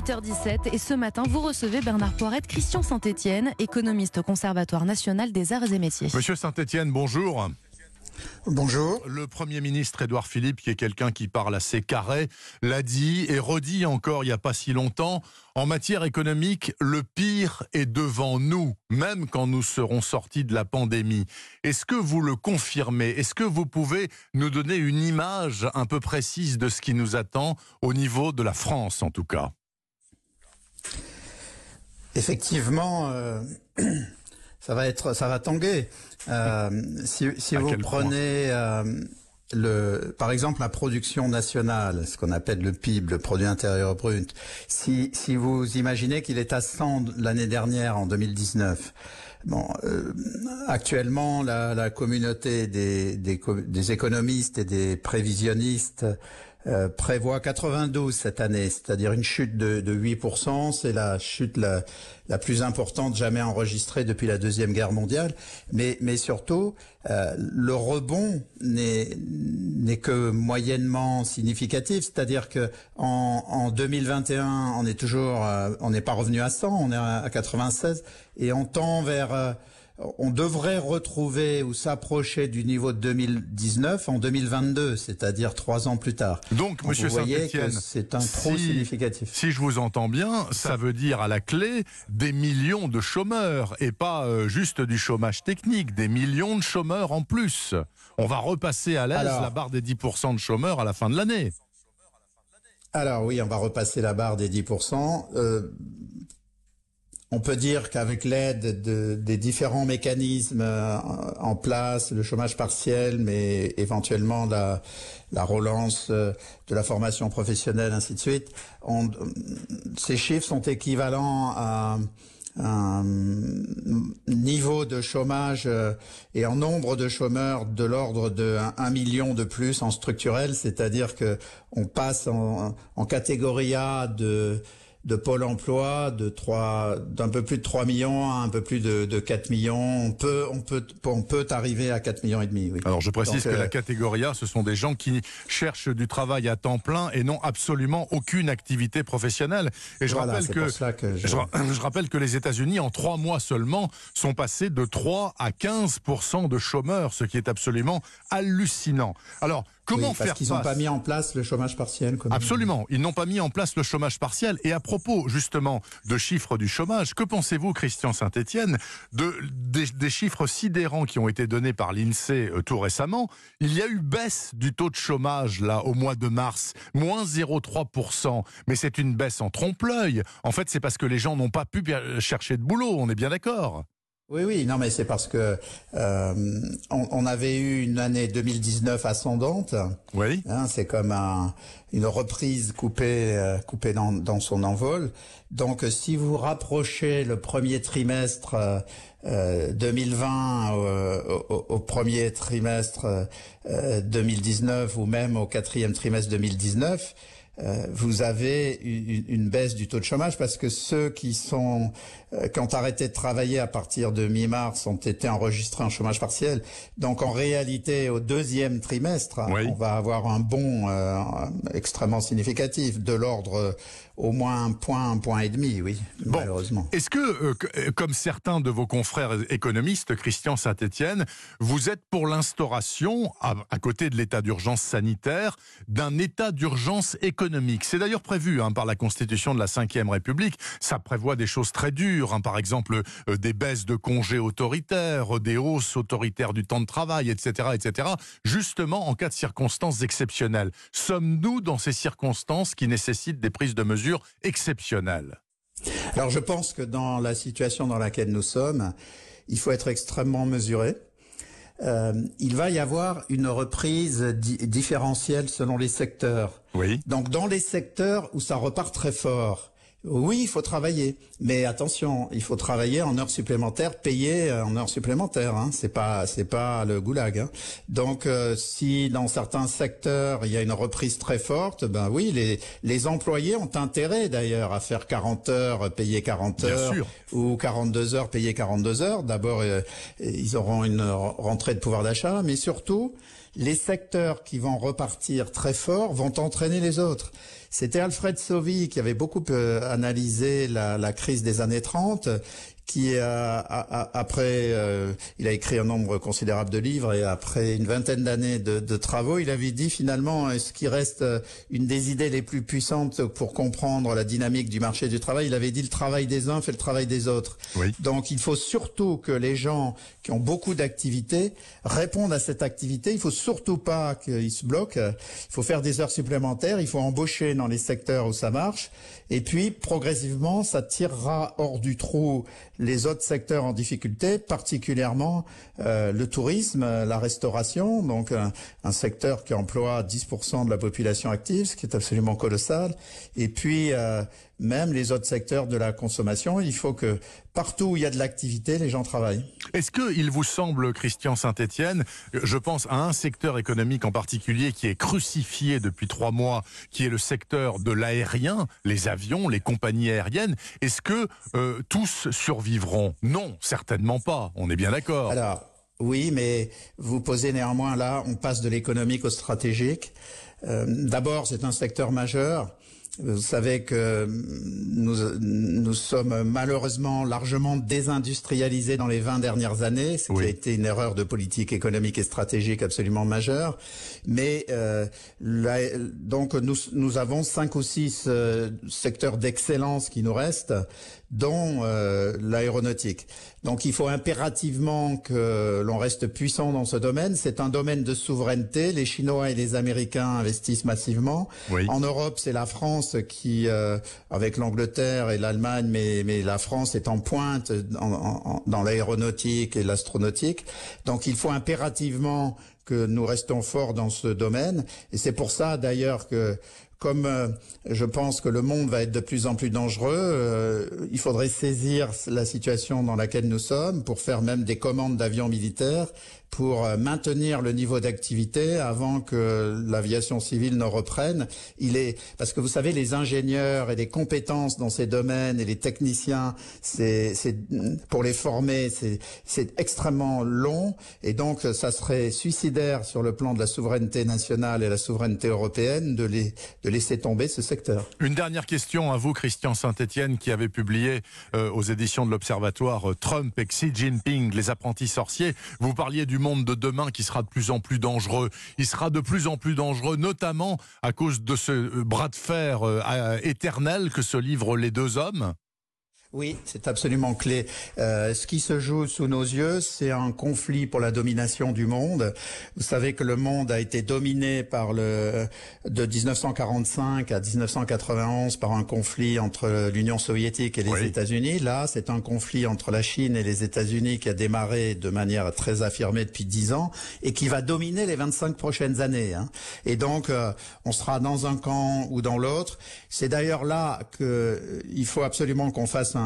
8h17 et ce matin, vous recevez Bernard Poirette, Christian Saint-Etienne, économiste au Conservatoire national des arts et métiers. Monsieur Saint-Etienne, bonjour. Bonjour. Le Premier ministre Édouard Philippe, qui est quelqu'un qui parle assez carré, l'a dit et redit encore il n'y a pas si longtemps, en matière économique, le pire est devant nous, même quand nous serons sortis de la pandémie. Est-ce que vous le confirmez? Est-ce que vous pouvez nous donner une image un peu précise de ce qui nous attend au niveau de la France en tout cas? Effectivement, euh, ça va être, ça va tanguer. Euh, si, si vous prenez euh, le, par exemple la production nationale, ce qu'on appelle le PIB, le produit intérieur brut, si, si vous imaginez qu'il est à 100 l'année dernière, en 2019, Bon, euh, actuellement, la, la communauté des, des, des, économistes et des prévisionnistes euh, prévoit 92 cette année, c'est-à-dire une chute de, de 8%. C'est la chute la, la, plus importante jamais enregistrée depuis la Deuxième Guerre mondiale. Mais, mais surtout, euh, le rebond n'est que moyennement significatif, c'est-à-dire que en, en, 2021, on est toujours, euh, on n'est pas revenu à 100, on est à, à 96, et on tend vers euh, on devrait retrouver ou s'approcher du niveau de 2019 en 2022, c'est-à-dire trois ans plus tard. Donc, Monsieur Saint-Etienne, c'est un trop significatif. Si je vous entends bien, ça veut dire à la clé des millions de chômeurs et pas euh, juste du chômage technique, des millions de chômeurs en plus. On va repasser à l'aise la barre des 10% de chômeurs à la fin de l'année. Alors oui, on va repasser la barre des 10%. Euh, on peut dire qu'avec l'aide de, des différents mécanismes euh, en place, le chômage partiel, mais éventuellement la, la relance euh, de la formation professionnelle, ainsi de suite, on, ces chiffres sont équivalents à un niveau de chômage euh, et en nombre de chômeurs de l'ordre de 1 million de plus en structurel, c'est-à-dire que on passe en, en catégorie A de de Pôle emploi de trois d'un peu plus de 3 millions à un peu plus de, de 4 millions. On peut, on peut, on peut arriver à 4 millions et demi. Oui. Alors je précise que la euh, catégorie A, ce sont des gens qui cherchent du travail à temps plein et n'ont absolument aucune activité professionnelle. Et je rappelle que, je... Je, rappelle que les États-Unis, en trois mois seulement, sont passés de 3 à 15 de chômeurs, ce qui est absolument hallucinant. Alors Comment parce qu'ils n'ont pas mis en place le chômage partiel Absolument, ils n'ont pas mis en place le chômage partiel. Et à propos justement de chiffres du chômage, que pensez-vous, Christian Saint-Etienne, de, des, chiffres sidérants qui ont été donnés par l'INSEE euh, tout récemment? Il y a eu baisse du taux de chômage là au mois de mars, moins 0,3%. Mais c'est une baisse en trompe-l'œil. En fait, c'est parce que les gens n'ont pas pu chercher de boulot, on est bien d'accord? Oui, oui, non, mais c'est parce que euh, on, on, avait eu une année 2019 ascendante. Oui. Hein, c'est comme un, une reprise coupée, euh, coupée dans, dans, son envol. Donc, si vous rapprochez le premier trimestre euh, 2020 euh, au, au, premier trimestre 2019 euh, ou même au quatrième trimestre 2019, euh, vous avez une, baisse du taux de chômage parce que ceux qui sont euh, qui ont arrêté de travailler à partir de mi-mars ont été enregistrés en chômage partiel. Donc en réalité, au deuxième trimestre, on va avoir un bond euh, extrêmement significatif de l'ordre au moins un point, un point et demi, oui, malheureusement. Est-ce que, comme certains de vos confrères économistes, Christian Saint-Etienne, vous êtes pour l'instauration, à, à côté de l'état d'urgence sanitaire, d'un état d'urgence économique? C'est d'ailleurs prévu hein, par la Constitution de la Ve République. Ça prévoit des choses très dures, hein, par exemple euh, des baisses de congés autoritaires, des hausses autoritaires du temps de travail, etc., etc. Justement en cas de circonstances exceptionnelles. Sommes-nous dans ces circonstances qui nécessitent des prises de mesures exceptionnelles Alors je pense que dans la situation dans laquelle nous sommes, il faut être extrêmement mesuré. Euh, il va y avoir une reprise différentielle selon les secteurs. Oui. Donc dans les secteurs où ça repart très fort, oui, il faut travailler, mais attention, il faut travailler en heures supplémentaires, payer euh, en heures supplémentaires. Hein. C'est pas, c'est pas le goulag. Hein. Donc, euh, si dans certains secteurs il y a une reprise très forte, ben oui, les les employés ont intérêt d'ailleurs à faire 40 heures, payer 40 heures, ou 42 heures, payer 42 heures. D'abord, euh, ils auront une rentrée de pouvoir d'achat, mais surtout, les secteurs qui vont repartir très fort vont entraîner les autres. C'était Alfred Sauvy qui avait beaucoup euh, analysé la, la, crise des années 30 qui a, après, euh, il a écrit un nombre considérable de livres et après une vingtaine d'années de, de, travaux, il avait dit finalement ce qui reste euh, une des idées les plus puissantes pour comprendre la dynamique du marché du travail. Il avait dit le travail des uns fait le travail des autres. Oui. Donc il faut surtout que les gens qui ont beaucoup d'activités répondent à cette activité. Il faut surtout pas qu'ils se bloquent. Il faut faire des heures supplémentaires. Il faut embaucher dans les secteurs où ça marche. Et puis progressivement, ça tirera hors du trou les autres secteurs en difficulté, particulièrement euh, le tourisme, la restauration, donc un, un, secteur qui emploie 10% de la population active, ce qui est absolument colossal. Et puis euh, même les autres secteurs de la consommation. Il faut que partout où il y a de l'activité, les gens travaillent. Est-ce qu'il vous semble, Christian Saint-Etienne, je pense à un secteur économique en particulier qui est crucifié depuis trois mois, qui est le secteur de l'aérien, les avions, les compagnies aériennes. Est-ce que euh, tous survivront? Non, certainement pas. On est bien d'accord. Alors, oui, mais vous posez néanmoins là, on passe de l'économique au stratégique. Euh, D'abord, c'est un secteur majeur. Vous savez que nous, nous sommes malheureusement largement désindustrialisés dans les 20 dernières années, ce qui a été une erreur de politique économique et stratégique absolument majeure. Mais euh, donc nous, nous avons cinq ou six euh, secteurs d'excellence qui nous restent, dont euh, l'aéronautique. Donc il faut impérativement que l'on reste puissant dans ce domaine. C'est un domaine de souveraineté. Les Chinois et les Américains investissent massivement. Oui. En Europe, c'est la France qui, euh, avec l'Angleterre et l'Allemagne, mais, mais la France est en pointe en, en, dans l'aéronautique et l'astronautique. Donc il faut impérativement que nous restons forts dans ce domaine. Et c'est pour ça d'ailleurs que comme euh, je pense que le monde va être de plus en plus dangereux, euh, il faudrait saisir la situation dans laquelle nous sommes pour faire même des commandes d'avions militaires pour euh, maintenir le niveau d'activité avant que l'aviation civile ne reprenne. Il est parce que vous savez les ingénieurs et les compétences dans ces domaines et les techniciens, c'est pour les former, c'est extrêmement long et donc ça serait suicidaire sur le plan de la souveraineté nationale et la souveraineté européenne de les de laisser tomber ce secteur. Une dernière question à vous, Christian Saint-Etienne, qui avait publié euh, aux éditions de l'Observatoire euh, Trump et Xi Jinping, les apprentis sorciers. Vous parliez du monde de demain qui sera de plus en plus dangereux. Il sera de plus en plus dangereux, notamment à cause de ce bras de fer euh, éternel que se livrent les deux hommes. Oui, c'est absolument clé. Euh, ce qui se joue sous nos yeux, c'est un conflit pour la domination du monde. Vous savez que le monde a été dominé par le de 1945 à 1991 par un conflit entre l'Union soviétique et les Oui. États-Unis. Là, c'est un conflit entre la Chine et les États-Unis qui a démarré de manière très affirmée depuis 10 ans et qui va dominer les 25 prochaines années. hein. Et donc, euh, on sera dans un camp ou dans l'autre. C'est d'ailleurs là que euh, il faut absolument qu'on fasse un,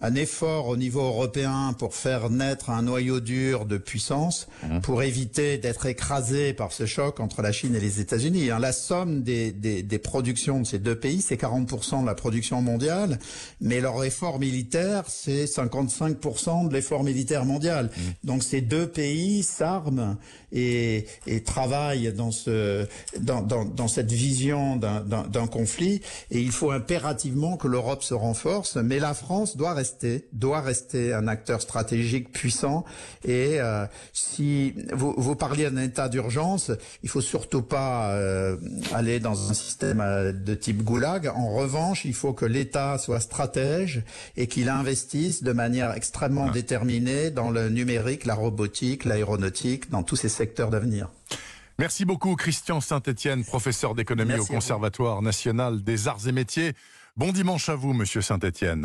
un effort au niveau européen pour faire naître un noyau dur de puissance, pour éviter d'être écrasé par ce choc entre la Chine et les États-Unis. hein. La somme des, des, des productions de ces deux pays, c'est 40% de la production mondiale, mais leur effort militaire, c'est 55% de l'effort militaire mondial. Donc ces deux pays s'arment et, et travaillent dans, ce, dans, dans, dans cette vision d'un conflit. Et il faut impérativement que l'Europe se renforce, mais la France doit rester, doit rester un acteur stratégique puissant. Et euh, si vous, vous parliez d'un état d'urgence, il faut surtout pas euh, aller dans un système euh, de type goulag. En revanche, il faut que l'État soit stratège et qu'il investisse de manière extrêmement déterminée dans le numérique, la robotique, l'aéronautique, dans tous ces secteurs d'avenir. Merci beaucoup, Christian Saint-Etienne, professeur d'économie au. Conservatoire national des arts et métiers. Bon dimanche à vous, monsieur Saint-Etienne.